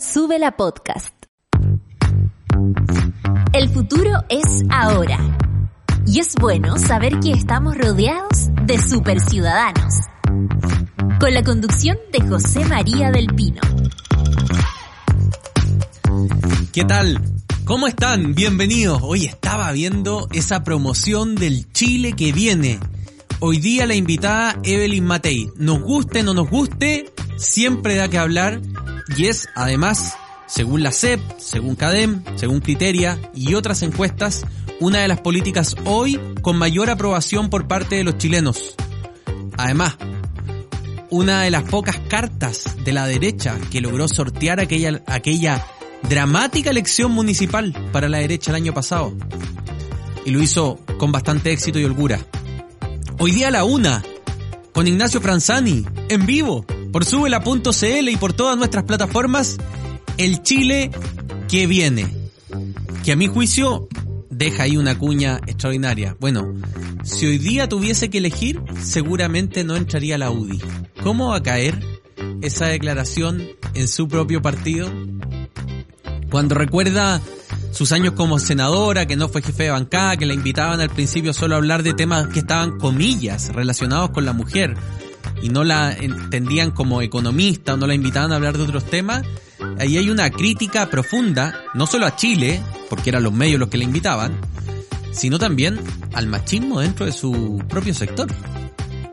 Sube la podcast. El futuro es ahora. Y es bueno saber que estamos rodeados de superciudadanos. Con la conducción de José María del Pino. ¿Qué tal? ¿Cómo están? Bienvenidos. Hoy estaba viendo esa promoción del Chile que viene. Hoy día la invitada Evelyn Matei. Nos guste, no nos guste, siempre da que hablar y es además, según la CEP, según CADEM, según Criteria y otras encuestas, una de las políticas hoy con mayor aprobación por parte de los chilenos. Además, una de las pocas cartas de la derecha que logró sortear aquella, aquella dramática elección municipal para la derecha el año pasado. Y lo hizo con bastante éxito y holgura. Hoy día a la una, con Ignacio Franzani, en vivo, por subela.cl y por todas nuestras plataformas, el Chile que viene. Que a mi juicio deja ahí una cuña extraordinaria. Bueno, si hoy día tuviese que elegir, seguramente no entraría la UDI. ¿Cómo va a caer esa declaración en su propio partido? Cuando recuerda sus años como senadora, que no fue jefe de bancada, que la invitaban al principio solo a hablar de temas que estaban comillas relacionados con la mujer y no la entendían como economista o no la invitaban a hablar de otros temas, ahí hay una crítica profunda, no solo a Chile, porque eran los medios los que la invitaban, sino también al machismo dentro de su propio sector.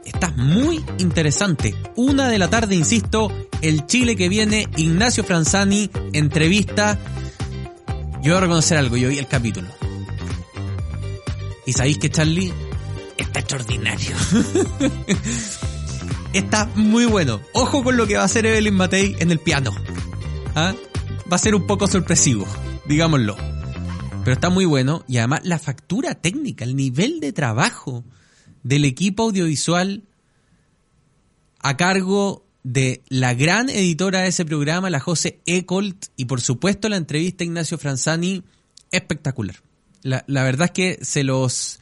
Está muy interesante. Una de la tarde, insisto, el Chile que viene, Ignacio Franzani, entrevista. Yo voy a reconocer algo, yo vi el capítulo. Y sabéis que Charlie está extraordinario. está muy bueno. Ojo con lo que va a hacer Evelyn Matei en el piano. ¿Ah? Va a ser un poco sorpresivo, digámoslo. Pero está muy bueno y además la factura técnica, el nivel de trabajo del equipo audiovisual a cargo de la gran editora de ese programa, la José Ecolt, y por supuesto la entrevista a Ignacio Franzani, espectacular. La, la verdad es que se los,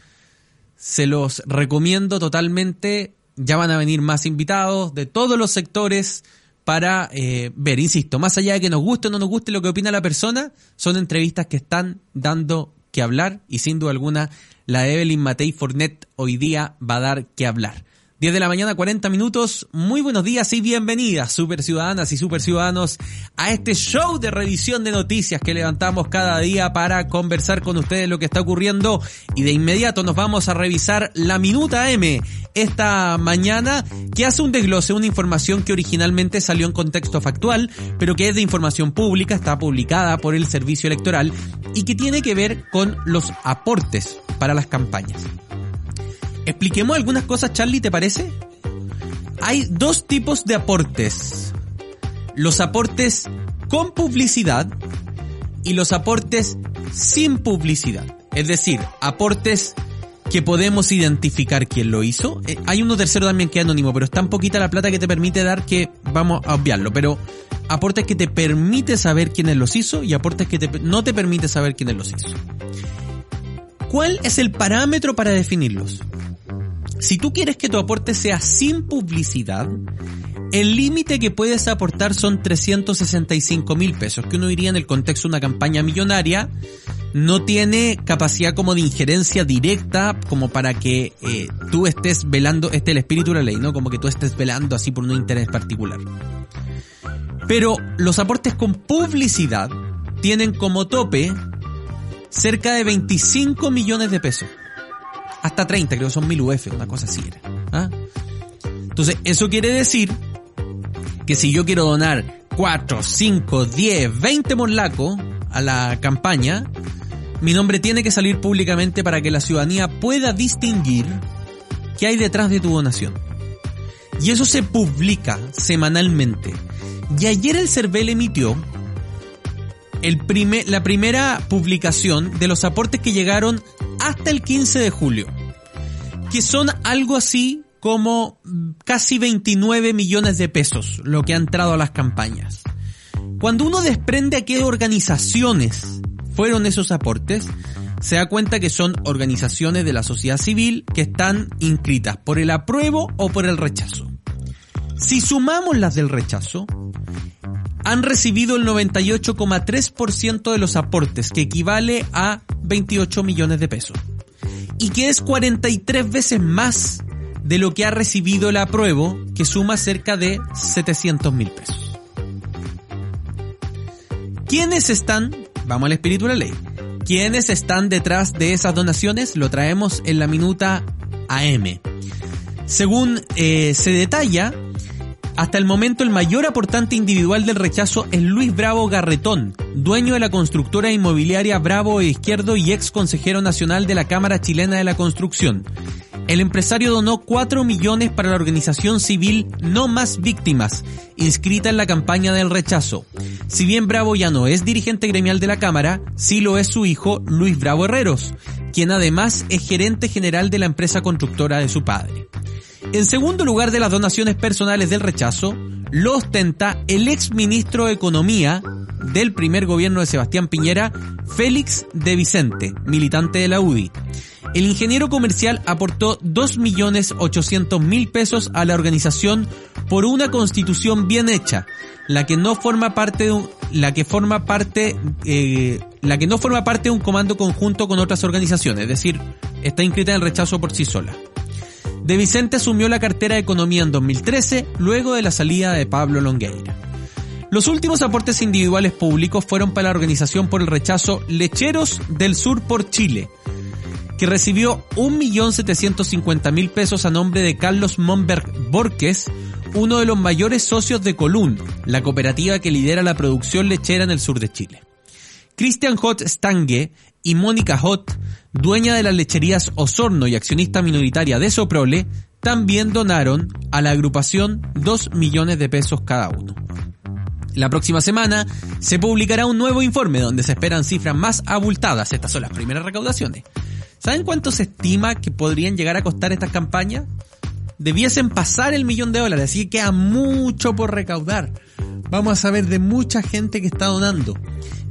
se los recomiendo totalmente ya van a venir más invitados de todos los sectores para eh, ver, insisto, más allá de que nos guste o no nos guste lo que opina la persona, son entrevistas que están dando que hablar y sin duda alguna la Evelyn Matei Fornet hoy día va a dar que hablar. 10 de la mañana, 40 minutos. Muy buenos días y bienvenidas, super ciudadanas y super ciudadanos, a este show de revisión de noticias que levantamos cada día para conversar con ustedes lo que está ocurriendo. Y de inmediato nos vamos a revisar la Minuta M esta mañana, que hace un desglose, una información que originalmente salió en contexto factual, pero que es de información pública, está publicada por el Servicio Electoral y que tiene que ver con los aportes para las campañas. Expliquemos algunas cosas, Charlie, ¿te parece? Hay dos tipos de aportes. Los aportes con publicidad y los aportes sin publicidad. Es decir, aportes que podemos identificar quién lo hizo. Eh, hay uno tercero también que es anónimo, pero es tan poquita la plata que te permite dar que vamos a obviarlo. Pero aportes que te permite saber quiénes los hizo y aportes que no te permite saber quiénes los hizo. ¿Cuál es el parámetro para definirlos? Si tú quieres que tu aporte sea sin publicidad, el límite que puedes aportar son 365 mil pesos, que uno diría en el contexto de una campaña millonaria, no tiene capacidad como de injerencia directa como para que eh, tú estés velando, este es el espíritu de la ley, ¿no? Como que tú estés velando así por un interés particular. Pero los aportes con publicidad tienen como tope cerca de 25 millones de pesos hasta 30, creo que son 1000 UF, una cosa así era. ¿ah? Entonces, eso quiere decir que si yo quiero donar 4, 5, 10, 20 morlacos a la campaña, mi nombre tiene que salir públicamente para que la ciudadanía pueda distinguir qué hay detrás de tu donación. Y eso se publica semanalmente. Y ayer el CERVEL emitió el la primera publicación de los aportes que llegaron hasta el 15 de julio, que son algo así como casi 29 millones de pesos lo que ha entrado a las campañas. Cuando uno desprende a qué organizaciones fueron esos aportes, se da cuenta que son organizaciones de la sociedad civil que están inscritas por el apruebo o por el rechazo. Si sumamos las del rechazo, han recibido el 98,3% de los aportes, que equivale a 28 millones de pesos. Y que es 43 veces más de lo que ha recibido el apruebo, que suma cerca de 700 mil pesos. ¿Quiénes están? Vamos al espíritu de la ley. ¿Quiénes están detrás de esas donaciones? Lo traemos en la minuta AM. Según eh, se detalla, hasta el momento el mayor aportante individual del rechazo es Luis Bravo Garretón, dueño de la constructora inmobiliaria Bravo e Izquierdo y ex consejero nacional de la Cámara Chilena de la Construcción. El empresario donó 4 millones para la organización civil No Más Víctimas, inscrita en la campaña del rechazo. Si bien Bravo ya no es dirigente gremial de la Cámara, sí lo es su hijo Luis Bravo Herreros, quien además es gerente general de la empresa constructora de su padre. En segundo lugar de las donaciones personales del rechazo, lo ostenta el ex ministro de Economía del primer gobierno de Sebastián Piñera, Félix de Vicente, militante de la UDI. El ingeniero comercial aportó 2.800.000 pesos a la organización por una constitución bien hecha, la que no forma parte de un, la que forma parte, eh, la que no forma parte de un comando conjunto con otras organizaciones, es decir, está inscrita en el rechazo por sí sola. De Vicente asumió la cartera de Economía en 2013, luego de la salida de Pablo Longueira. Los últimos aportes individuales públicos fueron para la organización por el rechazo Lecheros del Sur por Chile, que recibió 1.750.000 pesos a nombre de Carlos Monberg Borges, uno de los mayores socios de Colún, la cooperativa que lidera la producción lechera en el sur de Chile. Christian Hot Stange y Mónica Hot, dueña de las lecherías Osorno y accionista minoritaria de Soprole, también donaron a la agrupación 2 millones de pesos cada uno. La próxima semana se publicará un nuevo informe donde se esperan cifras más abultadas. Estas son las primeras recaudaciones. ¿Saben cuánto se estima que podrían llegar a costar estas campañas? Debiesen pasar el millón de dólares, así que queda mucho por recaudar. Vamos a saber de mucha gente que está donando.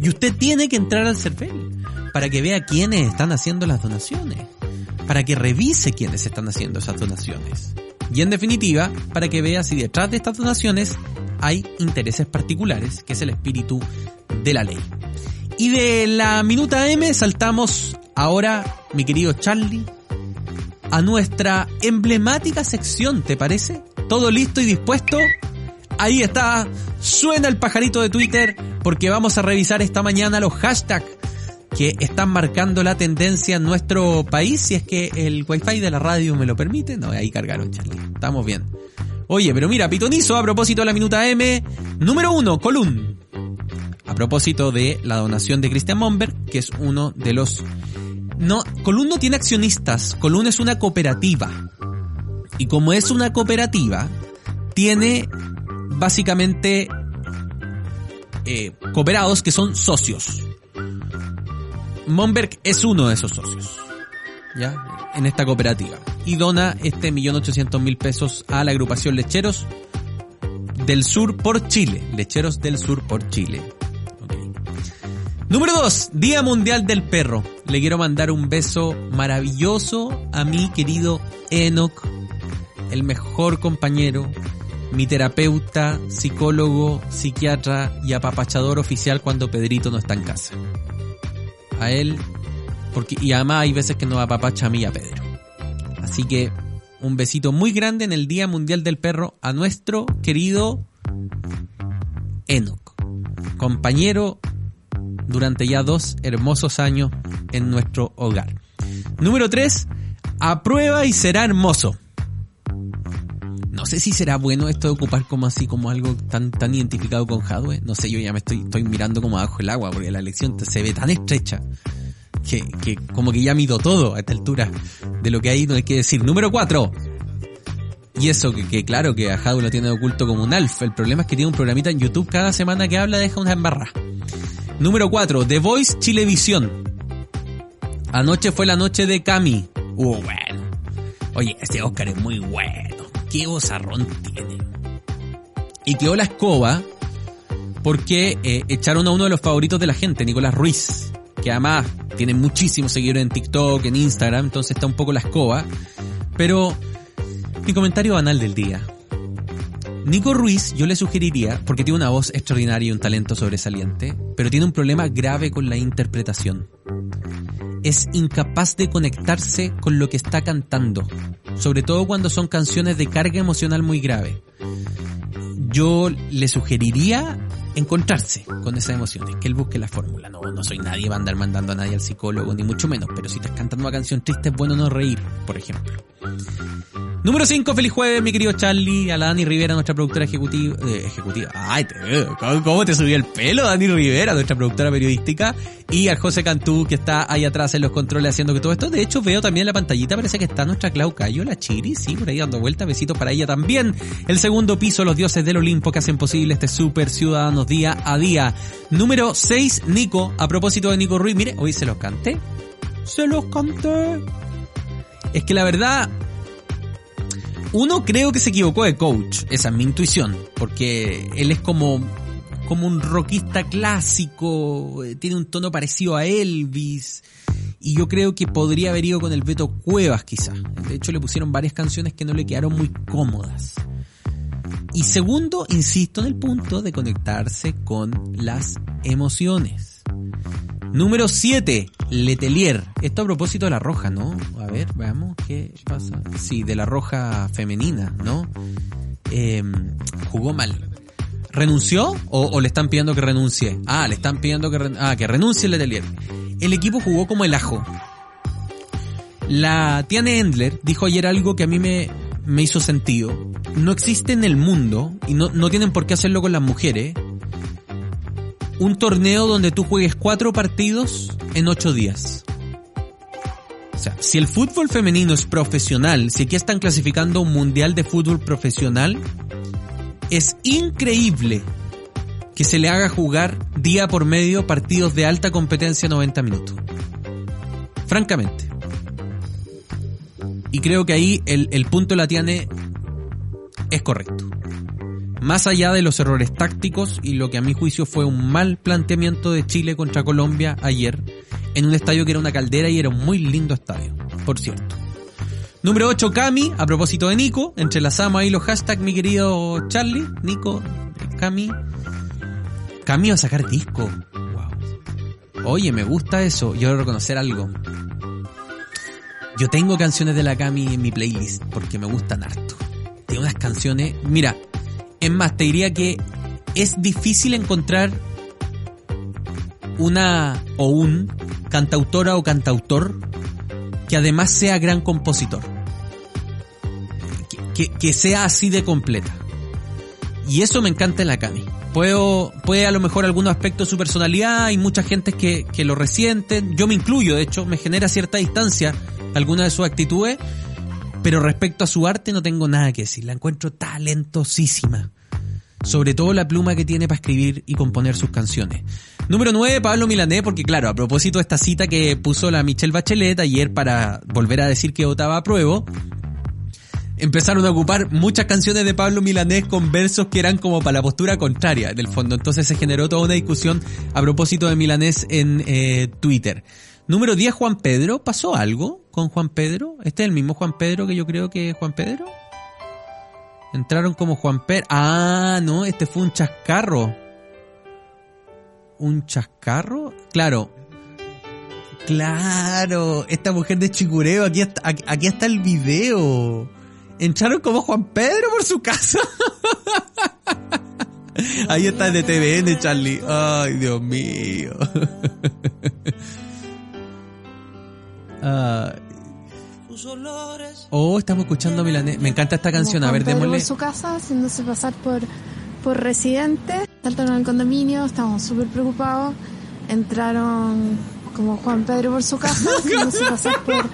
Y usted tiene que entrar al CERVEL para que vea quiénes están haciendo las donaciones, para que revise quiénes están haciendo esas donaciones. Y en definitiva, para que vea si detrás de estas donaciones hay intereses particulares, que es el espíritu de la ley. Y de la minuta M saltamos ahora, mi querido Charlie, a nuestra emblemática sección, ¿te parece? ¿Todo listo y dispuesto? Ahí está, suena el pajarito de Twitter porque vamos a revisar esta mañana los hashtags que están marcando la tendencia en nuestro país, si es que el wifi de la radio me lo permite. No, ahí cargaron, Charlie. Estamos bien. Oye, pero mira, pitonizo a propósito de la minuta M. Número uno, Column. A propósito de la donación de Christian Momberg, que es uno de los... No, Column no tiene accionistas, Column es una cooperativa. Y como es una cooperativa, tiene básicamente eh, cooperados que son socios. Monberg es uno de esos socios, ¿ya? En esta cooperativa. Y dona este millón ochocientos mil pesos a la agrupación Lecheros del Sur por Chile. Lecheros del Sur por Chile. Número 2, Día Mundial del Perro. Le quiero mandar un beso maravilloso a mi querido Enoch, el mejor compañero, mi terapeuta, psicólogo, psiquiatra y apapachador oficial cuando Pedrito no está en casa a él, porque, y además hay veces que nos apapacha a mí a Pedro. Así que un besito muy grande en el Día Mundial del Perro a nuestro querido Enoch, compañero durante ya dos hermosos años en nuestro hogar. Número 3, aprueba y será hermoso. No sé si será bueno esto de ocupar como así, como algo tan, tan identificado con hardware. No sé, yo ya me estoy, estoy mirando como abajo el agua, porque la elección se ve tan estrecha. Que, que como que ya mido todo a esta altura de lo que hay, no hay que decir. Número 4. Y eso, que, claro que a Hadwe lo tiene oculto como un alf. El problema es que tiene un programita en YouTube cada semana que habla deja una embarra. Número 4. The Voice Chilevisión. Anoche fue la noche de Cami. Uh, bueno. Oye, este Oscar es muy bueno qué bozarrón tiene. Y quedó la escoba porque eh, echaron a uno de los favoritos de la gente, Nicolás Ruiz, que además tiene muchísimos seguidores en TikTok, en Instagram, entonces está un poco la escoba. Pero mi comentario banal del día. Nico Ruiz, yo le sugeriría, porque tiene una voz extraordinaria y un talento sobresaliente, pero tiene un problema grave con la interpretación. Es incapaz de conectarse con lo que está cantando, sobre todo cuando son canciones de carga emocional muy grave. Yo le sugeriría encontrarse con esas emociones, que él busque la fórmula. No, no soy nadie va a andar mandando a nadie al psicólogo, ni mucho menos, pero si estás cantando una canción triste es bueno no reír, por ejemplo. Número 5, feliz jueves, mi querido Charlie, a la Dani Rivera, nuestra productora ejecutiva. Eh, ejecutiva. Ay, te, ¿cómo, ¿cómo, te subió el pelo, Dani Rivera, nuestra productora periodística? Y al José Cantú, que está ahí atrás en los controles haciendo que todo esto. De hecho, veo también en la pantallita, parece que está nuestra Clau Cayo, la Chiri, sí, por ahí dando vuelta. Besitos para ella también. El segundo piso, los dioses del Olimpo que hacen posible este super ciudadanos día a día. Número 6, Nico. A propósito de Nico Ruiz, mire, hoy se los canté. Se los canté. Es que la verdad, uno creo que se equivocó de coach, esa es mi intuición, porque él es como, como un rockista clásico, eh, tiene un tono parecido a Elvis, y yo creo que podría haber ido con el Beto Cuevas quizá. De hecho le pusieron varias canciones que no le quedaron muy cómodas. Y segundo, insisto en el punto de conectarse con las emociones. Número 7, Letelier. Esto a propósito de la roja, ¿no? A ver, veamos qué pasa. Sí, de la roja femenina, ¿no? Eh, jugó mal. ¿Renunció o, o, le están pidiendo que renuncie? Ah, le están pidiendo que, re ah, que renuncie Letelier. El equipo jugó como el ajo. La Tiane Endler dijo ayer algo que a mí me, me hizo sentido. No existe en el mundo, y no, no tienen por qué hacerlo con las mujeres, un torneo donde tú juegues cuatro partidos en ocho días. O sea, si el fútbol femenino es profesional, si aquí están clasificando un mundial de fútbol profesional, es increíble que se le haga jugar día por medio partidos de alta competencia 90 minutos. Francamente. Y creo que ahí el, el punto la tiene es correcto más allá de los errores tácticos y lo que a mi juicio fue un mal planteamiento de Chile contra Colombia ayer, en un estadio que era una caldera y era un muy lindo estadio, por cierto. Número 8, Cami, a propósito de Nico, entrelazamos ahí los hashtags, mi querido Charlie, Nico, Cami. Cami va a sacar disco. Wow. Oye, me gusta eso, yo a reconocer algo. Yo tengo canciones de la Cami en mi playlist porque me gustan harto. Tiene unas canciones, mira, es más, te diría que es difícil encontrar una o un cantautora o cantautor que además sea gran compositor. Que, que, sea así de completa. Y eso me encanta en la Cami. Puedo, puede a lo mejor algunos aspectos de su personalidad, hay mucha gente que, que lo resienten, yo me incluyo, de hecho, me genera cierta distancia alguna de sus actitudes, pero respecto a su arte no tengo nada que decir, la encuentro talentosísima. Sobre todo la pluma que tiene para escribir y componer sus canciones. Número 9, Pablo Milané, porque claro, a propósito de esta cita que puso la Michelle Bachelet ayer para volver a decir que votaba a pruebo, empezaron a ocupar muchas canciones de Pablo Milanés con versos que eran como para la postura contraria, en el fondo. Entonces se generó toda una discusión a propósito de Milanés en eh, Twitter. Número 10, Juan Pedro. ¿Pasó algo con Juan Pedro? ¿Este es el mismo Juan Pedro que yo creo que es Juan Pedro? Entraron como Juan Pedro. Ah, no, este fue un chascarro. ¿Un chascarro? Claro. Claro, esta mujer de Chicureo, aquí está, aquí está el video. Entraron como Juan Pedro por su casa. Ahí está el de TVN, Charlie. Ay, Dios mío. Uh, oh, estamos escuchando a Milanés. Me encanta esta canción. A ver, démosle. por su casa, haciéndose pasar por, por residente. Saltaron al condominio, estamos súper preocupados. Entraron como Juan Pedro por su casa, haciéndose pasar por,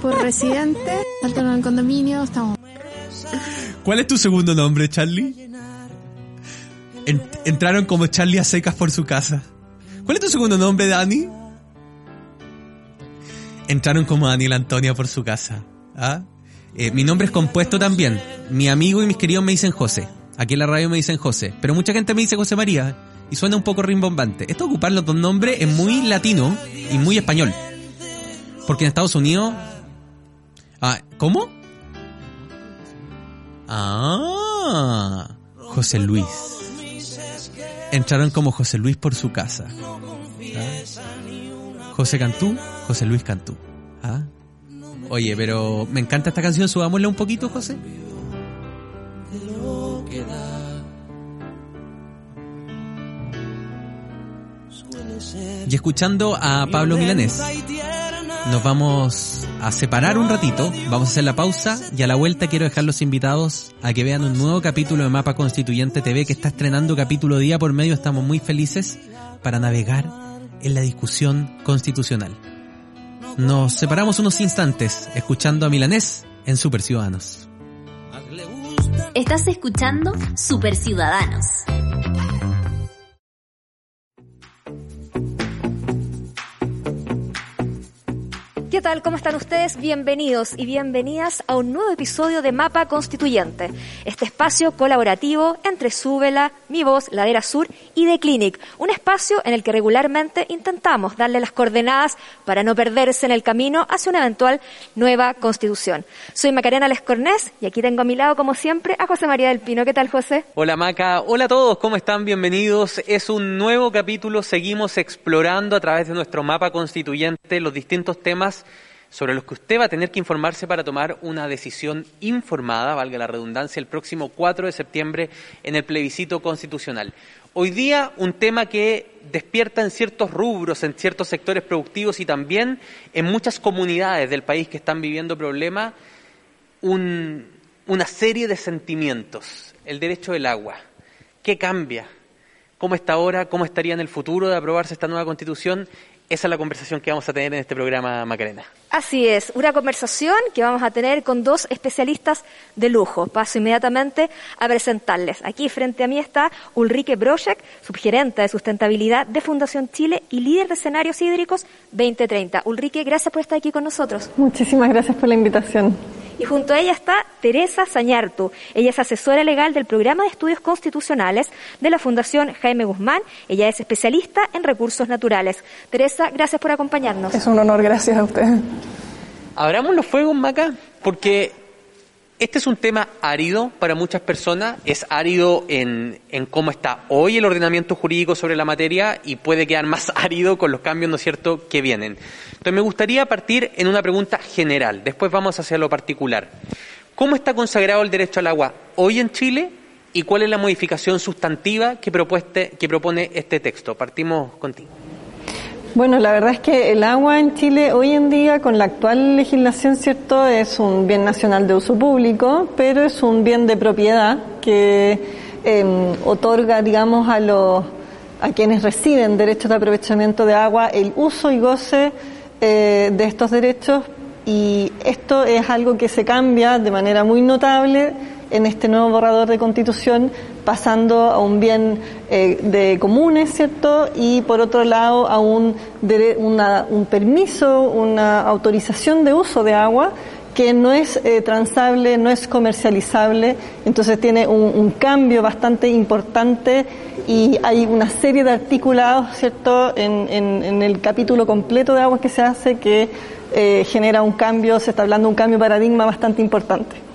por residente. Saltaron al condominio, estamos. ¿Cuál es tu segundo nombre, Charlie? En, entraron como Charlie a secas por su casa. ¿Cuál es tu segundo nombre, Dani? Entraron como Daniel Antonia por su casa. ¿ah? Eh, mi nombre es compuesto también. Mi amigo y mis queridos me dicen José. Aquí en la radio me dicen José. Pero mucha gente me dice José María. Y suena un poco rimbombante. Esto de ocupar los dos nombres es muy latino y muy español. Porque en Estados Unidos... Ah, ¿Cómo? Ah, José Luis. Entraron como José Luis por su casa. ¿Ah? José Cantú, José Luis Cantú. ¿Ah? Oye, pero me encanta esta canción, subámosla un poquito, José. Y escuchando a Pablo Milanés, nos vamos a separar un ratito, vamos a hacer la pausa y a la vuelta quiero dejar los invitados a que vean un nuevo capítulo de Mapa Constituyente TV que está estrenando capítulo día por medio, estamos muy felices para navegar en la discusión constitucional. Nos separamos unos instantes escuchando a Milanés en Super Ciudadanos. Estás escuchando Super Ciudadanos. ¿Qué tal? ¿Cómo están ustedes? Bienvenidos y bienvenidas a un nuevo episodio de Mapa Constituyente, este espacio colaborativo entre Súbela, Mi Voz, Ladera Sur y The Clinic, un espacio en el que regularmente intentamos darle las coordenadas para no perderse en el camino hacia una eventual nueva constitución. Soy Macarena Lescornés y aquí tengo a mi lado, como siempre, a José María del Pino. ¿Qué tal, José? Hola, Maca. Hola a todos, ¿cómo están? Bienvenidos. Es un nuevo capítulo, seguimos explorando a través de nuestro Mapa Constituyente los distintos temas sobre los que usted va a tener que informarse para tomar una decisión informada, valga la redundancia, el próximo 4 de septiembre en el plebiscito constitucional. Hoy día un tema que despierta en ciertos rubros, en ciertos sectores productivos y también en muchas comunidades del país que están viviendo problemas, una serie de sentimientos. El derecho del agua. ¿Qué cambia? ¿Cómo está ahora? ¿Cómo estaría en el futuro de aprobarse esta nueva constitución? Esa es la conversación que vamos a tener en este programa, Macarena. Así es, una conversación que vamos a tener con dos especialistas de lujo. Paso inmediatamente a presentarles. Aquí frente a mí está Ulrike Broschek, subgerente de sustentabilidad de Fundación Chile y líder de escenarios hídricos 2030. Ulrike, gracias por estar aquí con nosotros. Muchísimas gracias por la invitación. Y junto a ella está Teresa Sañartu. Ella es asesora legal del programa de estudios constitucionales de la Fundación Jaime Guzmán. Ella es especialista en recursos naturales. Teresa, gracias por acompañarnos. Es un honor, gracias a ustedes. Abramos los fuegos, Maca, porque este es un tema árido para muchas personas, es árido en, en, cómo está hoy el ordenamiento jurídico sobre la materia y puede quedar más árido con los cambios, ¿no es cierto?, que vienen. Entonces me gustaría partir en una pregunta general, después vamos hacia lo particular. ¿Cómo está consagrado el derecho al agua hoy en Chile y cuál es la modificación sustantiva que, que propone este texto? Partimos contigo. Bueno, la verdad es que el agua en Chile hoy en día, con la actual legislación, cierto, es un bien nacional de uso público, pero es un bien de propiedad que eh, otorga, digamos, a los a quienes reciben derechos de aprovechamiento de agua el uso y goce eh, de estos derechos. Y esto es algo que se cambia de manera muy notable en este nuevo borrador de constitución, pasando a un bien eh, de comunes, ¿cierto? Y por otro lado a un, una, un permiso, una autorización de uso de agua que no es eh, transable, no es comercializable, entonces tiene un, cambio bastante importante y hay una serie de articulados, ¿cierto?, en, en, en el capítulo completo de aguas que se hace que eh, genera un cambio, se está hablando de un cambio de paradigma bastante importante.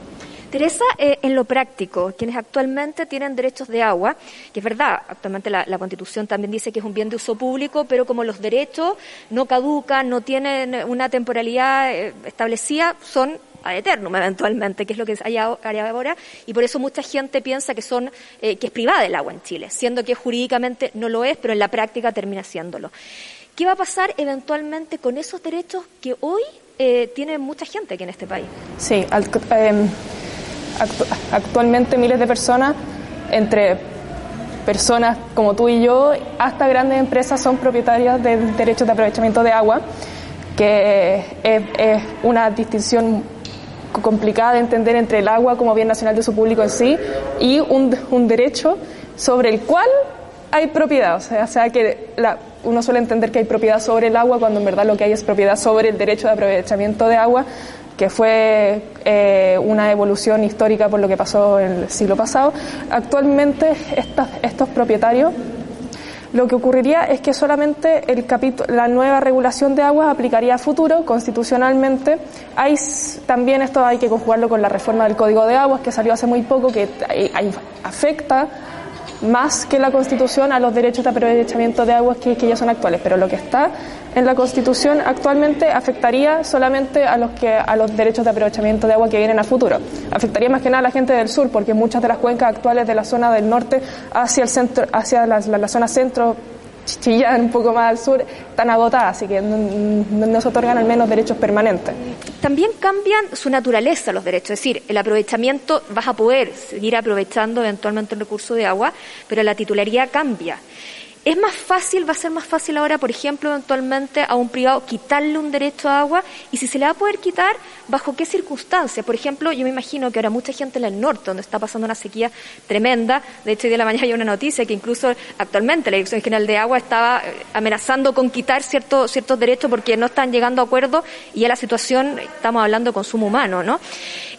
Teresa, eh, en lo práctico, quienes actualmente tienen derechos de agua, que es verdad, actualmente la, la, Constitución también dice que es un bien de uso público, pero como los derechos no caducan, no tienen una temporalidad eh, establecida, son ad eternum eventualmente, que es lo que hay ahora, y por eso mucha gente piensa que son eh, que es privada el agua en Chile, siendo que jurídicamente no lo es, pero en la práctica termina siéndolo. ¿Qué va a pasar eventualmente con esos derechos que hoy eh, tiene mucha gente aquí en este país? Sí, al, eh, actu actualmente miles de personas, entre personas como tú y yo, hasta grandes empresas son propietarias de derechos de aprovechamiento de agua, que es, es una distinción complicada de entender entre el agua como bien nacional de uso público en sí y un, un derecho sobre el cual hay propiedad. O sea, o sea que la, uno suele entender que hay propiedad sobre el agua cuando en verdad lo que hay es propiedad sobre el derecho de aprovechamiento de agua, que fue eh, una evolución histórica por lo que pasó en el siglo pasado. Actualmente estos propietarios lo que ocurriría es que solamente el la nueva regulación de aguas aplicaría a futuro constitucionalmente. Hay también esto hay que conjugarlo con la reforma del Código de Aguas que salió hace muy poco que afecta más que la Constitución a los derechos de aprovechamiento de aguas que, que ya son actuales, pero lo que está en la Constitución actualmente afectaría solamente a los que a los derechos de aprovechamiento de agua que vienen a futuro. Afectaría más que nada a la gente del sur, porque muchas de las cuencas actuales de la zona del norte hacia el centro, hacia la, zona centro Chillán, un poco más al sur, están agotadas, así que no, se otorgan al menos derechos permanentes. También cambian su naturaleza los derechos, es decir, el aprovechamiento, vas a poder seguir aprovechando eventualmente el recurso de agua, pero la titularidad cambia. Es más fácil, va a ser más fácil ahora, por ejemplo, eventualmente a un privado quitarle un derecho a agua y si se le va a poder quitar, ¿bajo qué circunstancias? Por ejemplo, yo me imagino que ahora mucha gente en el norte, donde está pasando una sequía tremenda, de hecho hoy de la mañana hay una noticia que incluso actualmente la Dirección General de Agua estaba eh, amenazando con quitar ciertos, ciertos derechos porque no están llegando a acuerdo y ya la situación, estamos hablando de consumo humano, ¿no?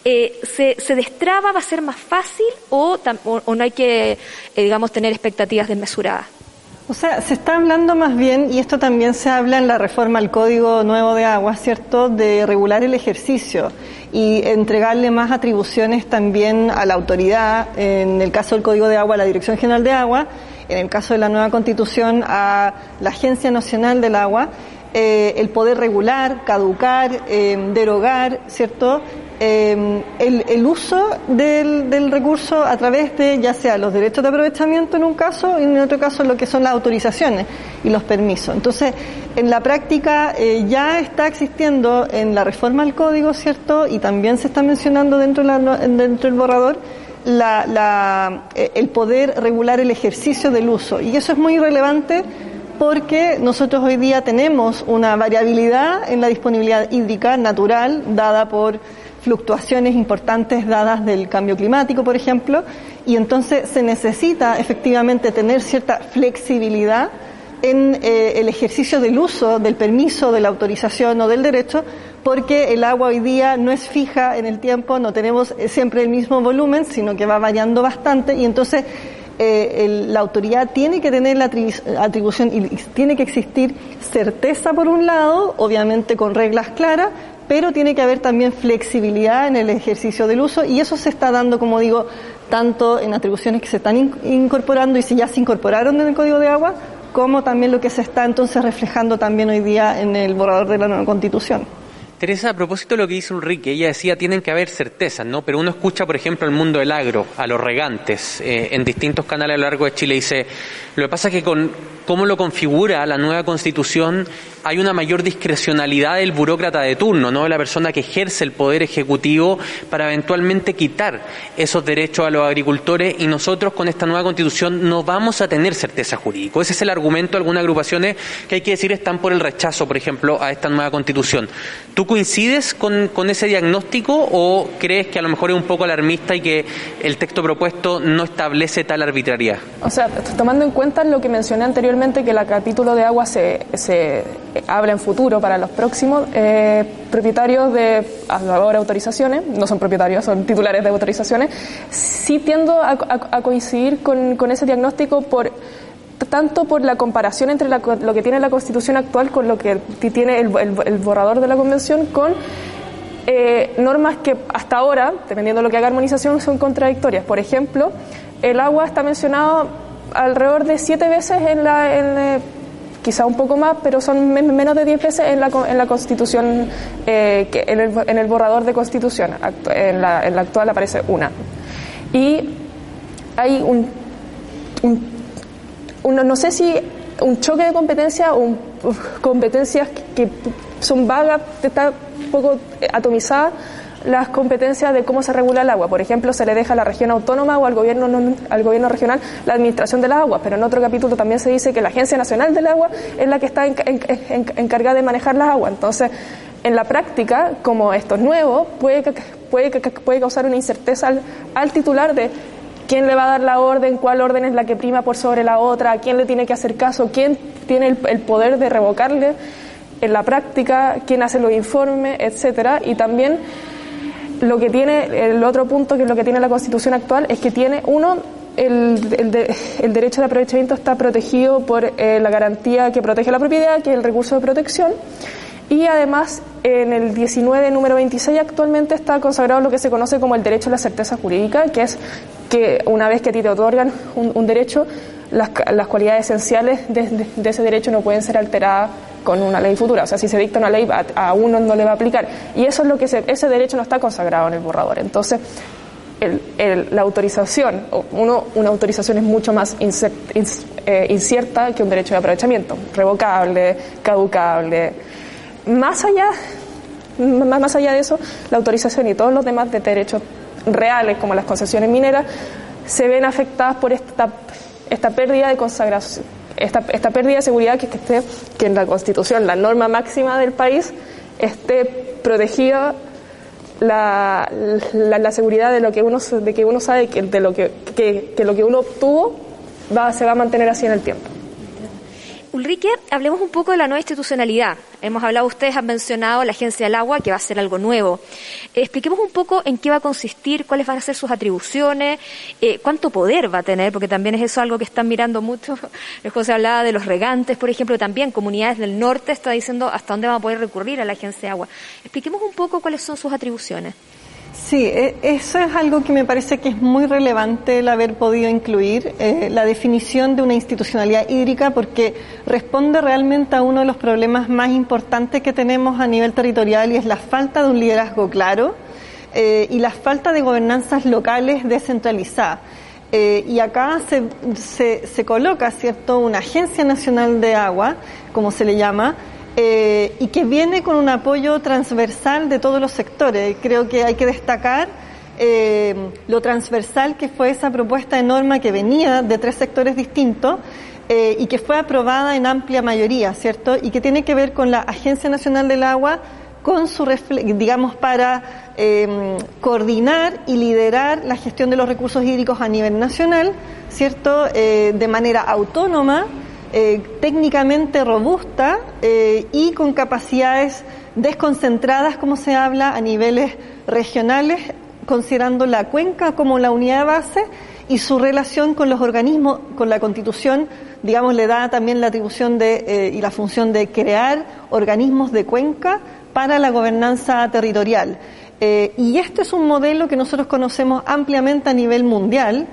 Eh, se, se, destraba, va a ser más fácil o, o, no hay que, eh, digamos, tener expectativas desmesuradas? O sea, se está hablando más bien, y esto también se habla en la reforma al Código Nuevo de Agua, ¿cierto?, de regular el ejercicio y entregarle más atribuciones también a la autoridad, en el caso del Código de Agua, a la Dirección General de Agua, en el caso de la nueva Constitución, a la Agencia Nacional del Agua, eh, el poder regular, caducar, eh, derogar, ¿cierto? Eh, el, uso del, recurso a través de ya sea los derechos de aprovechamiento en un caso y en otro caso lo que son las autorizaciones y los permisos. Entonces, en la práctica eh, ya está existiendo en la reforma al código, ¿cierto? Y también se está mencionando dentro, dentro del borrador la, la, eh, el poder regular el ejercicio del uso. Y eso es muy relevante porque nosotros hoy día tenemos una variabilidad en la disponibilidad hídrica natural dada por fluctuaciones importantes dadas del cambio climático, por ejemplo, y entonces se necesita efectivamente tener cierta flexibilidad en eh, el ejercicio del uso, del permiso, de la autorización o del derecho, porque el agua hoy día no es fija en el tiempo, no tenemos siempre el mismo volumen, sino que va variando bastante y entonces eh, la autoridad tiene que tener la atribución y tiene que existir certeza por un lado, obviamente con reglas claras, pero tiene que haber también flexibilidad en el ejercicio del uso y eso se está dando, como digo, tanto en atribuciones que se están incorporando y si ya se incorporaron en el Código de Agua, como también lo que se está entonces reflejando también hoy día en el borrador de la nueva Constitución. Teresa, a propósito de lo que dice Ulrike, ella decía tienen que haber certezas, ¿no? Pero uno escucha, por ejemplo, el mundo del agro, a los regantes, eh, en distintos canales a lo largo de Chile, dice, lo que pasa es que con cómo lo configura la nueva constitución, hay una mayor discrecionalidad del burócrata de turno, ¿no? De la persona que ejerce el poder ejecutivo para eventualmente quitar esos derechos a los agricultores y nosotros con esta nueva constitución no vamos a tener certeza jurídica. Ese es el argumento de algunas agrupaciones que hay que decir están por el rechazo, por ejemplo, a esta nueva constitución. ¿Tú coincides con, ese diagnóstico o crees que a lo mejor es un poco alarmista y que el texto propuesto no establece tal arbitrariedad? O sea, tomando en cuenta lo que mencioné anteriormente, que el capítulo de agua se, se habla en futuro para los próximos eh, propietarios de ahora autorizaciones, no son propietarios, son titulares de autorizaciones, sí tiendo a, coincidir con, ese diagnóstico por tanto por la comparación entre lo que tiene la Constitución actual con lo que tiene el, borrador de la Convención con eh, normas que hasta ahora, dependiendo de lo que haga armonización, son contradictorias. Por ejemplo, el agua está mencionado alrededor de siete veces en la, en, eh, quizá un poco más, pero son menos de diez veces en la, en la Constitución, eh, en, el, en el borrador de Constitución. En la, la actual aparece una. Y hay un, no sé si un choque de competencias o competencias que, son vagas, está un poco atomizadas las competencias de cómo se regula el agua. Por ejemplo, se le deja a la región autónoma o al gobierno, al gobierno regional la administración del agua, pero en otro capítulo también se dice que la Agencia Nacional del Agua es la que está encargada de manejar las aguas. Entonces, en la práctica, como esto es nuevo, puede, puede, puede causar una incerteza al, titular de quién le va a dar la orden, cuál orden es la que prima por sobre la otra, a quién le tiene que hacer caso, quién tiene el, el poder de revocarle en la práctica, quién hace los informes, etcétera, y también lo que tiene, el otro punto que es lo que tiene la constitución actual es que tiene, uno, el, derecho de aprovechamiento está protegido por eh, la garantía que protege la propiedad, que es el recurso de protección, y además en el 19, número 26, actualmente está consagrado lo que se conoce como el derecho a la certeza jurídica, que es que una vez que a ti te otorgan un, derecho, las, cualidades esenciales de, ese derecho no pueden ser alteradas con una ley futura. O sea, si se dicta una ley, a, uno no le va a aplicar. Y eso es lo que ese derecho no está consagrado en el borrador. Entonces, la autorización, uno, una autorización es mucho más eh, incierta que un derecho de aprovechamiento, revocable, caducable. Más allá, más allá de eso, la autorización y todos los demás de derechos reales, como las concesiones mineras, se ven afectadas por esta, esta pérdida de consagración, esta, esta pérdida de seguridad que, que, esté, que en la Constitución, la norma máxima del país, esté protegida la, la, seguridad de lo que uno de que uno sabe que de lo que, que, lo que uno obtuvo va, se va a mantener así en el tiempo. Ulrike, hablemos un poco de la nueva institucionalidad. Hemos hablado, ustedes han mencionado la Agencia del Agua, que va a ser algo nuevo. expliquemos un poco en qué va a consistir, cuáles van a ser sus atribuciones, eh, cuánto poder va a tener, porque también es eso algo que están mirando mucho. José hablaba de los regantes, por ejemplo, también comunidades del norte está diciendo hasta dónde van a poder recurrir a la Agencia de Agua. Expliquemos un poco cuáles son sus atribuciones. Sí, e, eso es algo que me parece que es muy relevante el haber podido incluir, eh, la definición de una institucionalidad hídrica, porque responde realmente a uno de los problemas más importantes que tenemos a nivel territorial y es la falta de un liderazgo claro eh, y la falta de gobernanzas locales descentralizadas. Eh, y acá se, se, se coloca, ¿cierto?, una Agencia Nacional de Agua, como se le llama, eh, y que viene con un apoyo transversal de todos los sectores. Creo que hay que destacar eh, lo transversal que fue esa propuesta de norma que venía de tres sectores distintos eh, y que fue aprobada en amplia mayoría, ¿cierto? Y que tiene que ver con la Agencia Nacional del Agua, con su, digamos, para coordinar y liderar la gestión de los recursos hídricos a nivel nacional, ¿cierto? de manera autónoma, eh, técnicamente robusta eh, y con capacidades desconcentradas, como se habla, a niveles regionales, considerando la cuenca como la unidad de base y su relación con los organismos, con la constitución, digamos, le da también la atribución de, eh, y la función de crear organismos de cuenca para la gobernanza territorial. y este es un modelo que nosotros conocemos ampliamente a nivel mundial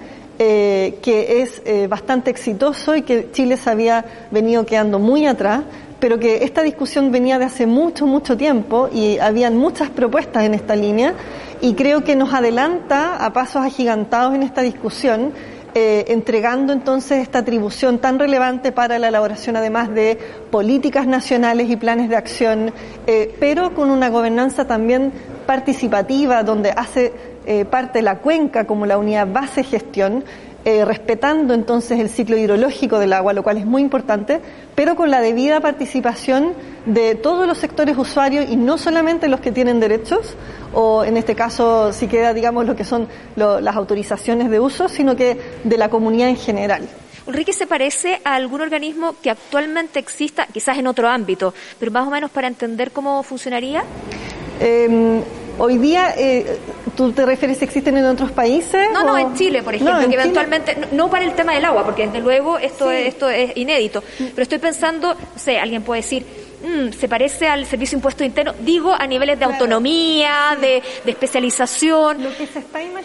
eh, que es eh, bastante exitoso y que Chile se había venido quedando muy atrás, pero que esta discusión venía de hace mucho, mucho tiempo y habían muchas propuestas en esta línea y creo que nos adelanta a pasos agigantados en esta discusión eh, entregando entonces esta atribución tan relevante para la elaboración además de políticas nacionales y planes de acción, pero con una gobernanza también participativa donde hace eh, parte la cuenca como la unidad base gestión, eh, respetando entonces el ciclo hidrológico del agua, lo cual es muy importante, pero con la debida participación de todos los sectores usuarios y no solamente los que tienen derechos, o en este caso si queda, digamos, lo que son las autorizaciones de uso, sino que de la comunidad en general. Ulrike se parece a algún organismo que actualmente exista, quizás en otro ámbito, pero más o menos para entender cómo funcionaría. Em, Hoy día, eh, ¿tú te refieres si existen en otros países? No, no, en Chile, por ejemplo, que eventualmente, no, para el tema del agua, porque desde luego esto, es, esto es inédito, pero estoy pensando, no sé, alguien puede decir, Mm, se parece al servicio impuesto interno, digo a niveles de autonomía, de, especialización,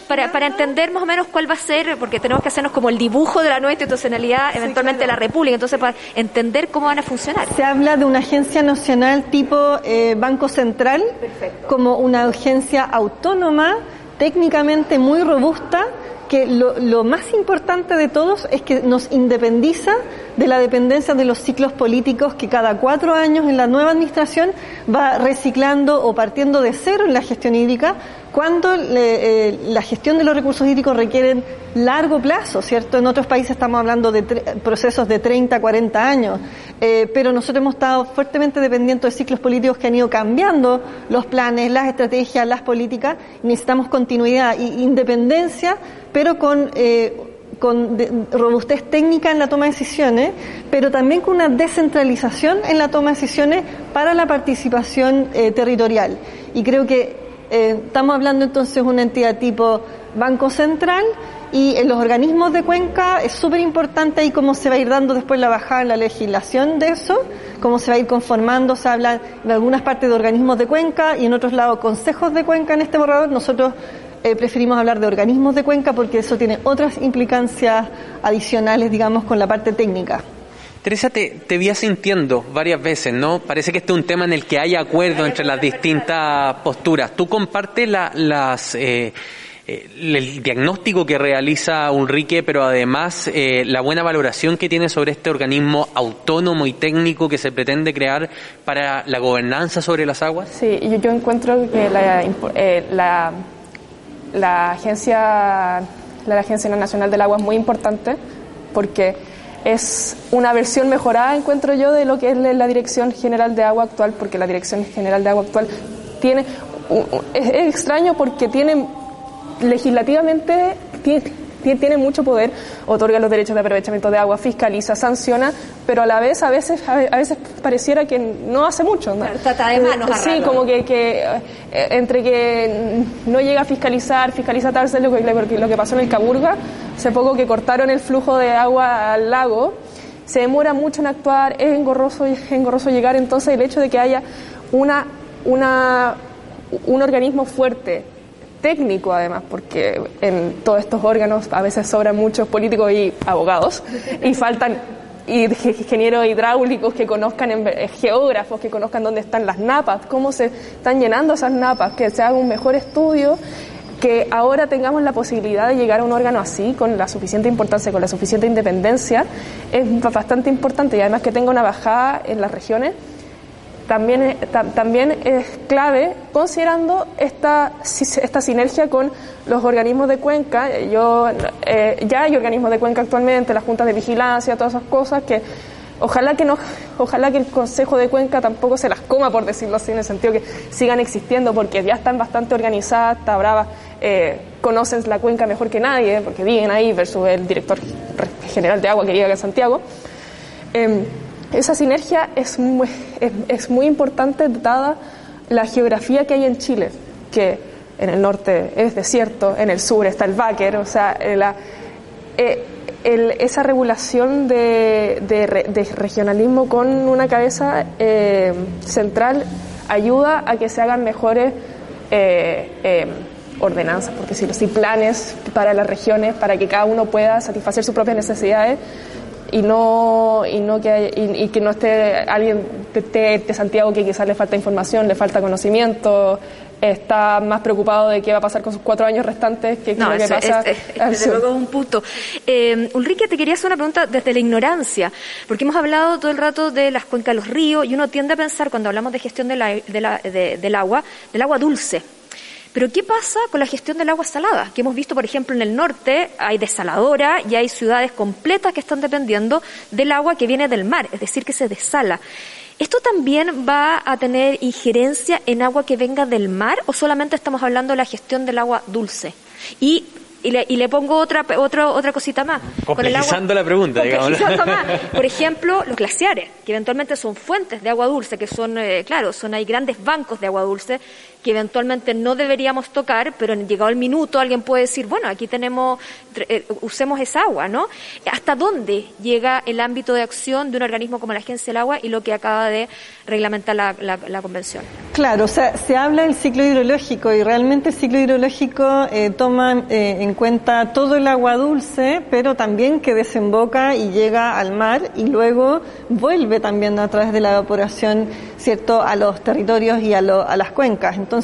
para, para entender más o menos cuál va a ser, porque tenemos que hacernos como el dibujo de la nueva institucionalidad, eventualmente de la República, entonces para entender cómo van a funcionar. Se habla de una agencia nacional tipo eh, Banco Central, como una agencia autónoma, técnicamente muy robusta, que lo, lo, más importante de todos es que nos independiza de la dependencia de los ciclos políticos que cada cuatro años en la nueva administración va reciclando o partiendo de cero en la gestión hídrica cuando eh, la gestión de los recursos hídricos requieren largo plazo, ¿cierto? En otros países estamos hablando de procesos de 30, 40 años, eh, pero nosotros hemos estado fuertemente dependientes de ciclos políticos que han ido cambiando los planes, las estrategias, las políticas, necesitamos continuidad e independencia, pero con... Eh, robustez técnica en la toma de decisiones, pero también con una descentralización en la toma de decisiones para la participación territorial. Y creo que eh, estamos hablando entonces de una entidad tipo Banco Central y en los organismos de cuenca es súper importante ahí cómo se va a ir dando después la bajada en la legislación de eso, cómo se va a ir conformando, se habla en algunas partes de organismos de cuenca y en otros lados consejos de cuenca en este borrador. Nosotros eh, preferimos hablar de organismos de cuenca porque eso tiene otras implicancias adicionales, digamos, con la parte técnica. Teresa, te, te vi sintiendo varias veces, ¿no? Parece que este es un tema en el que hay acuerdo entre las distintas posturas. ¿Tú compartes las... Eh, eh, el diagnóstico que realiza Ulrike, pero además eh, la buena valoración que tiene sobre este organismo autónomo y técnico que se pretende crear para la gobernanza sobre las aguas? Sí, yo, yo encuentro que la, eh, la, la, agencia, la Agencia Nacional del Agua es muy importante porque es una versión mejorada, encuentro yo, de lo que es la Dirección General de Agua actual, porque la Dirección General de Agua actual tiene, es extraño porque tiene legislativamente mucho poder, otorga los derechos de aprovechamiento de agua, fiscaliza, sanciona, pero a la vez a veces a veces pareciera que no hace mucho. ¿no? trata de manos. Sí, como que, que, eh, entre que no llega a fiscalizar, fiscaliza tal, lo que, lo que pasó en el Caburga, hace poco que cortaron el flujo de agua al lago, se demora mucho en actuar, es engorroso, es engorroso llegar, entonces el hecho de que haya una, una, un organismo fuerte, técnico además, porque en todos estos órganos a veces sobran muchos políticos y abogados y faltan ingenieros hidráulicos que conozcan, eh, geógrafos que conozcan dónde están las napas, cómo se están llenando esas napas, que se haga un mejor estudio, que ahora tengamos la posibilidad de llegar a un órgano así, con la suficiente importancia, con la suficiente independencia, es bastante importante y además que tenga una bajada en las regiones también, también es clave considerando esta, esta sinergia con los organismos de cuenca. Yo, eh, ya hay organismos de cuenca actualmente, las juntas de vigilancia, todas esas cosas que ojalá que no, ojalá que el Consejo de Cuenca tampoco se las coma, por decirlo así, en el sentido que sigan existiendo, porque ya están bastante organizadas, está brava, eh, conocen la cuenca mejor que nadie, porque viven ahí versus el director general de agua que llega a Santiago. Em, esa sinergia es muy, es, muy importante dada la geografía que hay en Chile, que en el norte es desierto, en el sur está el Báquer, o sea, eh, eh, esa regulación de, de, regionalismo con una cabeza eh, central ayuda a que se hagan mejores ordenanzas, porque si los planes para las regiones, para que cada uno pueda satisfacer sus propias necesidades y no y no que y, que no esté alguien de, Santiago que quizás le falta información, le falta conocimiento, está más preocupado de qué va a pasar con sus cuatro años restantes que no, lo que pasa. Es, desde luego un punto. Eh, Ulrike, te quería hacer una pregunta desde la ignorancia, porque hemos hablado todo el rato de las cuencas de los ríos y uno tiende a pensar cuando hablamos de gestión de la, de la, del agua, del agua dulce. Pero ¿qué pasa con la gestión del agua salada? Que hemos visto, por ejemplo, en el norte hay desaladora y hay ciudades completas que están dependiendo del agua que viene del mar, es decir, que se desala. ¿Esto también va a tener injerencia en agua que venga del mar o solamente estamos hablando de la gestión del agua dulce? Y y le, y le pongo otra, otra, otra cosita más. Complejizando la pregunta, digamos. Por ejemplo, los glaciares, que eventualmente son fuentes de agua dulce, que son, eh, claro, son hay grandes bancos de agua dulce que eventualmente no deberíamos tocar, pero en llegado el minuto alguien puede decir, bueno, aquí tenemos, eh, usemos esa agua, ¿no? ¿Hasta dónde llega el ámbito de acción de un organismo como la Agencia del Agua y lo que acaba de reglamentar la, Convención? Claro, o sea, se habla del ciclo hidrológico y realmente el ciclo hidrológico eh, toma eh, en cuenta todo el agua dulce, pero también que desemboca y llega al mar y luego vuelve también a través de la evaporación, ¿cierto?, a los territorios y a, a las cuencas. Entonces,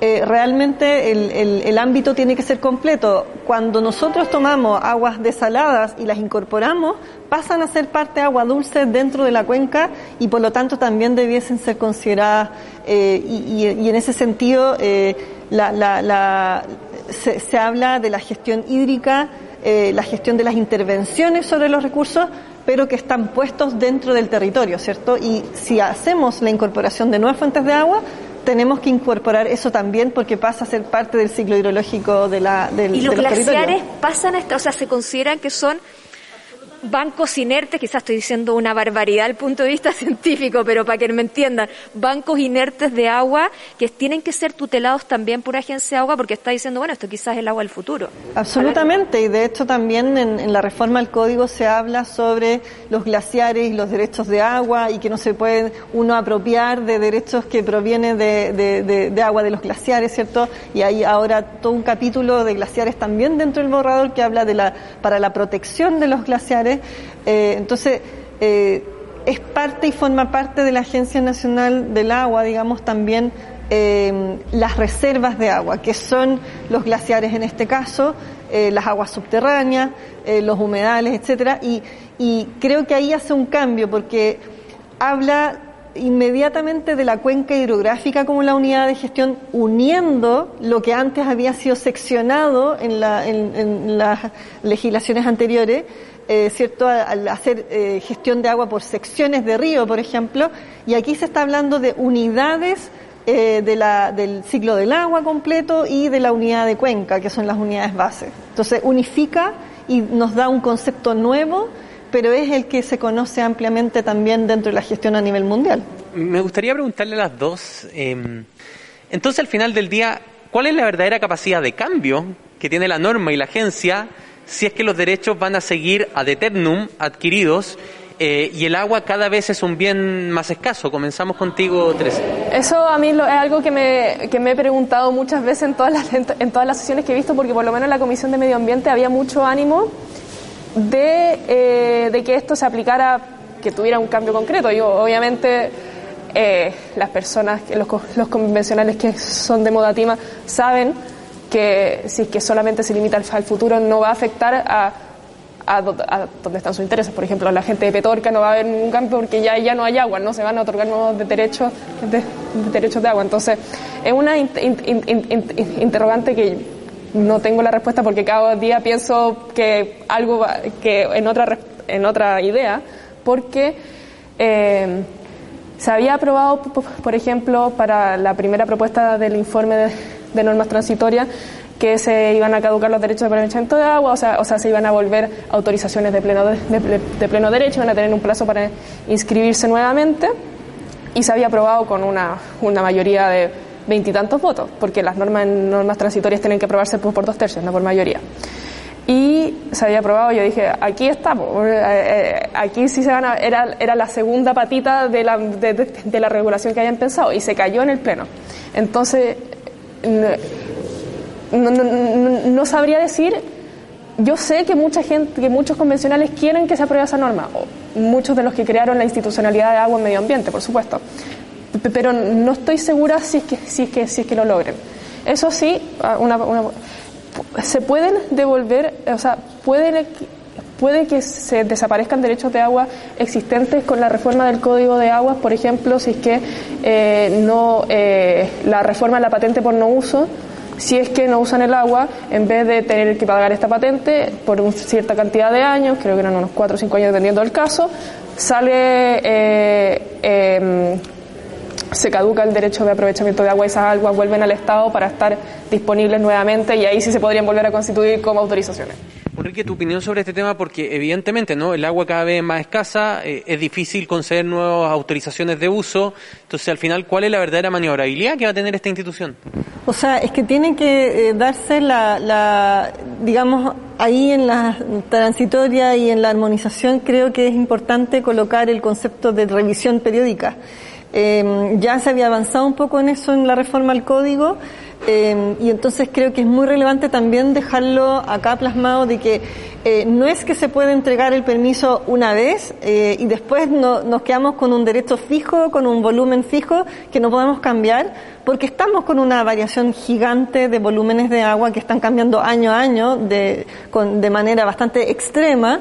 eh, realmente el, ámbito tiene que ser completo. Cuando nosotros tomamos aguas desaladas y las incorporamos, pasan a ser parte de agua dulce dentro de la cuenca y por lo tanto también debiesen ser consideradas eh, y, y, en ese sentido eh, la, la, la, se, se, habla de la gestión hídrica, eh, la gestión de las intervenciones sobre los recursos, pero que están puestos dentro del territorio, ¿cierto? Y si hacemos la incorporación de nuevas fuentes de agua, tenemos que incorporar eso también porque pasa a ser parte del ciclo hidrológico de la, del ¿Y los, glaciares pasan a o sea, se consideran que son bancos inertes, quizás estoy diciendo una barbaridad al punto de vista científico, pero para que me entiendan, bancos inertes de agua que tienen que ser tutelados también por agencia de agua porque está diciendo, bueno, esto quizás es el agua del futuro. Absolutamente, y de hecho también en, la reforma al código se habla sobre los glaciares y los derechos de agua y que no se puede uno apropiar de derechos que provienen de, de agua de los glaciares, ¿cierto? Y hay ahora todo un capítulo de glaciares también dentro del borrador que habla de la, para la protección de los glaciares eh, entonces, eh, es parte y forma parte de la Agencia Nacional del Agua, digamos, también eh, las reservas de agua, que son los glaciares en este caso, las aguas subterráneas, los humedales, etcétera, y, creo que ahí hace un cambio porque habla inmediatamente de la cuenca hidrográfica como la unidad de gestión, uniendo lo que antes había sido seccionado en, la, en las legislaciones anteriores, eh, ¿cierto?, al hacer eh, gestión de agua por secciones de río, por ejemplo, y aquí se está hablando de unidades eh, de la, del ciclo del agua completo y de la unidad de cuenca, que son las unidades base. Entonces, unifica y nos da un concepto nuevo, pero es el que se conoce ampliamente también dentro de la gestión a nivel mundial. Me gustaría preguntarle a las dos, em, entonces al final del día, ¿cuál es la verdadera capacidad de cambio que tiene la norma y la agencia si es que los derechos van a seguir ad eternum adquiridos eh, y el agua cada vez es un bien más escaso. Comenzamos contigo, Teresa. Eso a mí es algo que me, que me he preguntado muchas veces en todas, las, en todas las sesiones que he visto, porque por lo menos en la Comisión de Medio Ambiente había mucho ánimo de, eh, de que esto se aplicara, que tuviera un cambio concreto. Yo, obviamente, eh, las personas, los, los convencionales que son de Modatima, saben que si es que solamente se limita al, futuro no va a afectar a, a, donde están sus intereses. Por ejemplo, la gente de Petorca no va a haber ningún cambio porque ya, ya no hay agua, no se van a otorgar nuevos derechos de, derechos de agua. Entonces, es una interrogante que no tengo la respuesta porque cada día pienso que algo que en otra en otra idea porque eh, se había aprobado por ejemplo para la primera propuesta del informe de, de normas transitorias que se iban a caducar los derechos de aprovechamiento de agua, o sea, o sea se iban a volver autorizaciones de pleno, de, pleno derecho, iban a tener un plazo para inscribirse nuevamente y se había aprobado con una, una mayoría de veintitantos votos, porque las normas, normas transitorias tienen que aprobarse por, dos tercios, no por mayoría. Y se había aprobado, yo dije, aquí estamos, eh, eh, aquí sí se van a, era, era la segunda patita de la, de, de la regulación que habían pensado y se cayó en el Pleno. Entonces, no, no, sabría decir, yo sé que mucha gente, que muchos convencionales quieren que se apruebe esa norma, o muchos de los que crearon la institucionalidad de agua en medio ambiente, por supuesto, pero no estoy segura si es que, si es que, si es que lo logren. Eso sí, ah, se pueden devolver, o sea, pueden puede que se desaparezcan derechos de agua existentes con la reforma del Código de Aguas, por ejemplo, si es que eh, no eh, la reforma de la patente por no uso, si es que no usan el agua, en vez de tener que pagar esta patente por una cierta cantidad de años, creo que eran unos 4 o 5 años dependiendo del caso, sale eh, em, se caduca el derecho de aprovechamiento de agua y esas aguas vuelven al Estado para estar disponibles nuevamente y ahí sí se podrían volver a constituir como autorizaciones. Enrique, tu opinión sobre este tema, porque evidentemente no el agua cada vez es más escasa, eh, es difícil conceder nuevas autorizaciones de uso, entonces al final, ¿cuál es la verdadera maniobrabilidad que va a tener esta institución? O sea, es que tiene que eh, darse la, la, digamos, ahí en la transitoria y en la armonización creo que es importante colocar el concepto de revisión periódica. Eh, ya se había avanzado un poco en eso en la reforma al código eh, y entonces creo que es muy relevante también dejarlo acá plasmado de que eh, no es que se pueda entregar el permiso una vez eh, y después no, nos quedamos con un derecho fijo, con un volumen fijo que no podemos cambiar, porque estamos con una variación gigante de volúmenes de agua que están cambiando año a año de, con, de manera bastante extrema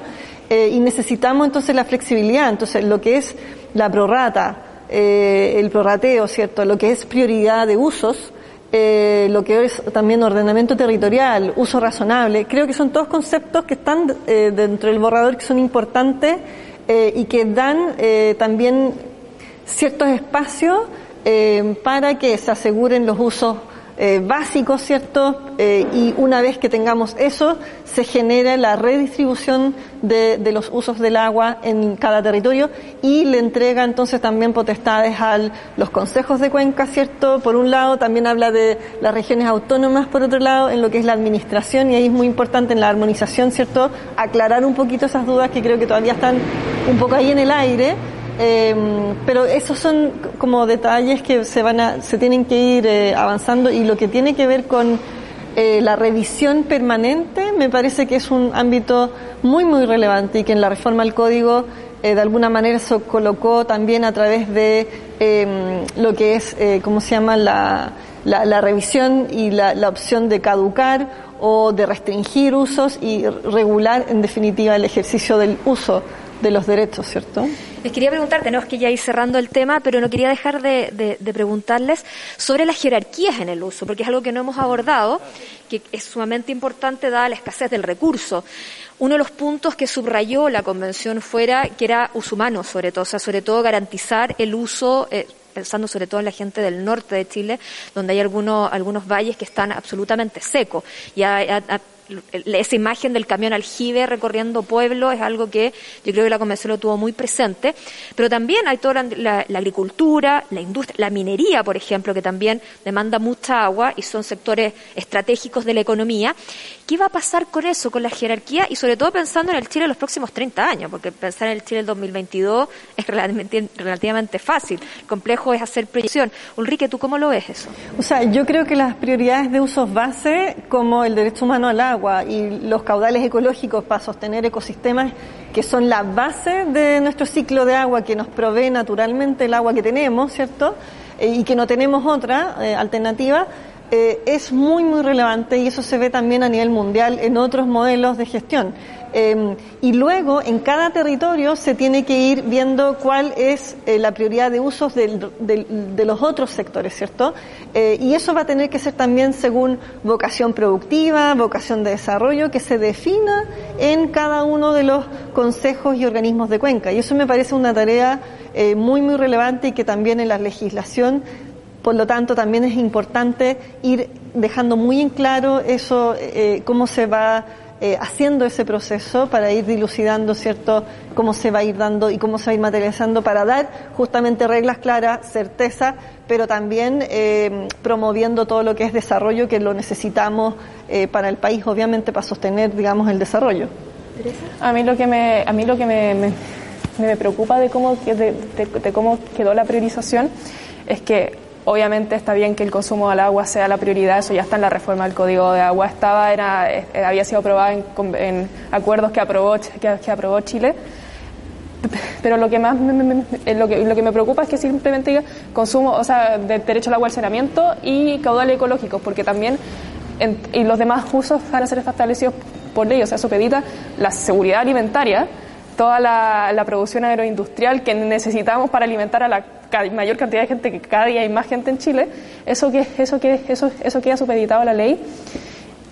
y necesitamos entonces la flexibilidad. Entonces lo que es la prorata, el prorrateo, ¿cierto? Lo que es prioridad de usos, eh, lo que es también ordenamiento territorial, uso razonable. Creo que son todos conceptos que están eh, dentro del borrador que son importantes eh, y que dan eh, también ciertos espacios para que se aseguren los usos eh, básicos, ¿cierto? Eh, y una vez que tengamos eso, se genera la redistribución de, de, los usos del agua en cada territorio y le entrega entonces también potestades a los consejos de cuenca, ¿cierto? Por un lado, también habla de las regiones autónomas, por otro lado, en lo que es la administración y ahí es muy importante en la armonización, ¿cierto? Aclarar un poquito esas dudas que creo que todavía están un poco ahí en el aire eh, pero esos son como detalles que se van a, se tienen que ir eh, avanzando y lo que tiene que ver con eh, la revisión permanente me parece que es un ámbito muy muy relevante y que en la reforma al código eh, de alguna manera se colocó también a través de em, lo que es, ¿cómo se llama? La, la, la revisión y la, la opción de caducar o de restringir usos y regular en definitiva el ejercicio del uso de los derechos, ¿cierto? Les quería preguntar, tenemos que ya ir cerrando el tema, pero no quería dejar de, preguntarles sobre las jerarquías en el uso, porque es algo que no hemos abordado, que es sumamente importante dada la escasez del recurso. Uno de los puntos que subrayó la convención fuera que era uso humano, sobre todo, o sea, sobre todo garantizar el uso. Eh, pensando sobre todo en la gente del norte de Chile, donde hay algunos, algunos valles que están absolutamente secos. Y a, a, esa imagen del camión aljibe recorriendo pueblos es algo que yo creo que la convención lo tuvo muy presente, pero también hay toda la, la, agricultura, la industria, la minería, por ejemplo, que también demanda mucha agua y son sectores estratégicos de la economía. ¿Qué va a pasar con eso, con la jerarquía y sobre todo pensando en el Chile de los próximos 30 años? Porque pensar en el Chile del 2022 es relativamente, fácil. El complejo es hacer proyección. Ulrike, ¿tú cómo lo ves eso? O sea, yo creo que las prioridades de usos base, como el derecho humano al agua y los caudales ecológicos para sostener ecosistemas que son la base de nuestro ciclo de agua que nos provee naturalmente el agua que tenemos, ¿cierto? Eh, y que no tenemos otra eh, alternativa, eh, es muy, muy relevante y eso se ve también a nivel mundial en otros modelos de gestión. Eh, y luego, en cada territorio se tiene que ir viendo cuál es eh, la prioridad de usos de los otros sectores, ¿cierto? Eh, y eso va a tener que ser también según vocación productiva, vocación de desarrollo, que se defina en cada uno de los consejos y organismos de cuenca. Y eso me parece una tarea muy, muy relevante y que también en la legislación por lo tanto, también es importante ir dejando muy en claro eso, eh, cómo se va eh, haciendo ese proceso para ir dilucidando, ¿cierto?, cómo se va a ir dando y cómo se va a ir materializando para dar justamente reglas claras, certeza, pero también eh, promoviendo todo lo que es desarrollo que lo necesitamos eh, para el país, obviamente, para sostener, digamos, el desarrollo. A mí lo que me, a mí lo que me, me, me preocupa de cómo, de, de, de cómo quedó la priorización es que Obviamente está bien que el consumo del agua sea la prioridad, eso ya está en la reforma del Código de Agua, estaba, era, eh, había sido aprobado en, acuerdos que aprobó, que, aprobó Chile. Pero lo que más me, me, lo, que, lo que me preocupa es que simplemente diga consumo, o sea, de derecho al agua al saneamiento y caudal ecológico, porque también y los demás usos van a ser establecidos por ley, o sea, supedita la seguridad alimentaria, toda la, la, producción agroindustrial que necesitamos para alimentar a la mayor cantidad de gente, que cada día hay más gente en Chile, eso, que, eso, que, eso, eso queda supeditado a la ley.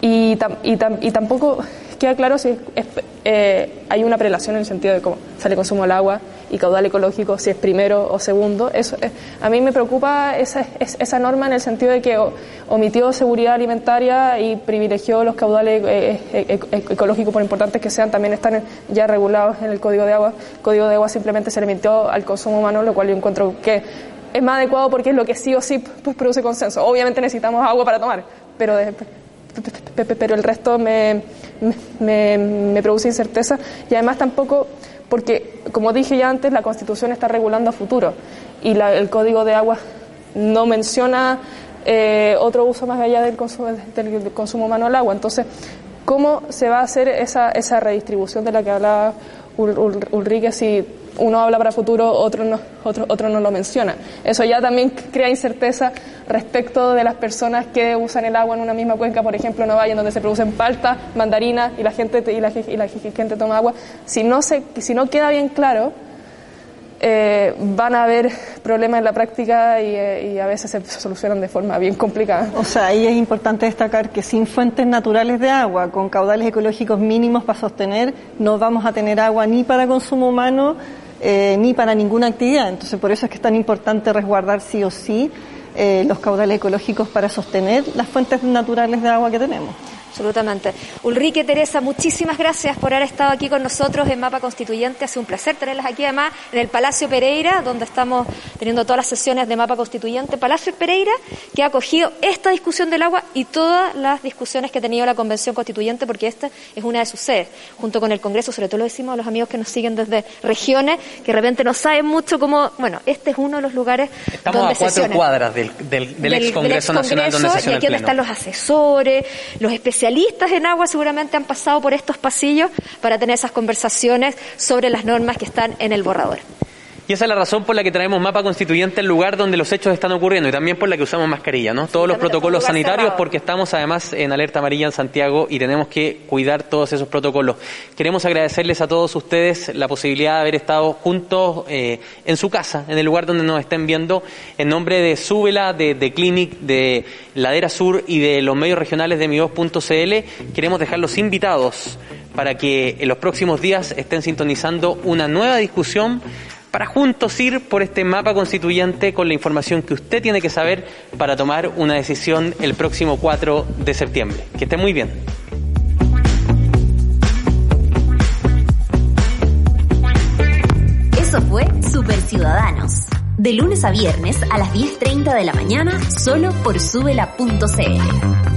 Y, tam, y, tam, y tampoco queda claro si es, eh, hay una prelación en el sentido de cómo sale consumo del agua y caudal ecológico, si es primero o segundo. Eso, eh, a mí me preocupa esa, esa norma en el sentido de que omitió seguridad alimentaria y privilegió los caudales eh, eh, ecológicos, por importantes que sean, también están ya regulados en el Código de Agua. El Código de Agua simplemente se limitó al consumo humano, lo cual yo encuentro que es más adecuado porque es lo que sí o sí pues, produce consenso. Obviamente necesitamos agua para tomar, pero de, pero el resto me, me, me, produce incerteza y además tampoco porque, como dije ya antes, la Constitución está regulando a futuro y la, el Código de Agua no menciona eh, otro uso más allá del consumo, del consumo humano del agua. Entonces, ¿cómo se va a hacer esa, esa redistribución de la que hablaba Ulrike si uno habla para futuro, otro no, otro, otro no lo menciona. Eso ya también crea incerteza respecto de las personas que usan el agua en una misma cuenca, por ejemplo, en donde se producen palta, mandarina y la gente y la, y la gente toma agua. Si no se, si no queda bien claro, eh, van a haber problemas en la práctica y, eh, y, a veces se solucionan de forma bien complicada. O sea, ahí es importante destacar que sin fuentes naturales de agua, con caudales ecológicos mínimos para sostener, no vamos a tener agua ni para consumo humano eh, ni para ninguna actividad. Entonces, por eso es que es tan importante resguardar sí o sí eh, los caudales ecológicos para sostener las fuentes naturales de agua que tenemos absolutamente. Ulrike, Teresa, muchísimas gracias por haber estado aquí con nosotros en Mapa Constituyente. Ha sido un placer tenerlas aquí además en el Palacio Pereira, donde estamos teniendo todas las sesiones de Mapa Constituyente. Palacio Pereira, que ha acogido esta discusión del agua y todas las discusiones que ha tenido la Convención Constituyente, porque esta es una de sus sedes, junto con el Congreso, sobre todo lo decimos a los amigos que nos siguen desde regiones, que de repente no saben mucho cómo, bueno, este es uno de los lugares Estamos donde a cuatro cuadras del, del, ex Congreso Nacional donde y aquí donde están los asesores, los especialistas especialistas en agua seguramente han pasado por estos pasillos para tener esas conversaciones sobre las normas que están en el borrador. Y esa es la razón por la que traemos mapa constituyente al lugar donde los hechos están ocurriendo y también por la que usamos mascarilla, ¿no? Todos los protocolos sanitarios porque estamos además en alerta amarilla en Santiago y tenemos que cuidar todos esos protocolos. Queremos agradecerles a todos ustedes la posibilidad de haber estado juntos eh, en su casa, en el lugar donde nos estén viendo, en nombre de Súbela, de, de Clinic, de Ladera Sur y de los medios regionales de mivoz.cl. Queremos dejarlos invitados para que en los próximos días estén sintonizando una nueva discusión para juntos ir por este mapa constituyente con la información que usted tiene que saber para tomar una decisión el próximo 4 de septiembre. Que esté muy bien. Eso fue Super Ciudadanos. De lunes a viernes a las 10.30 de la mañana, solo por subela.cl.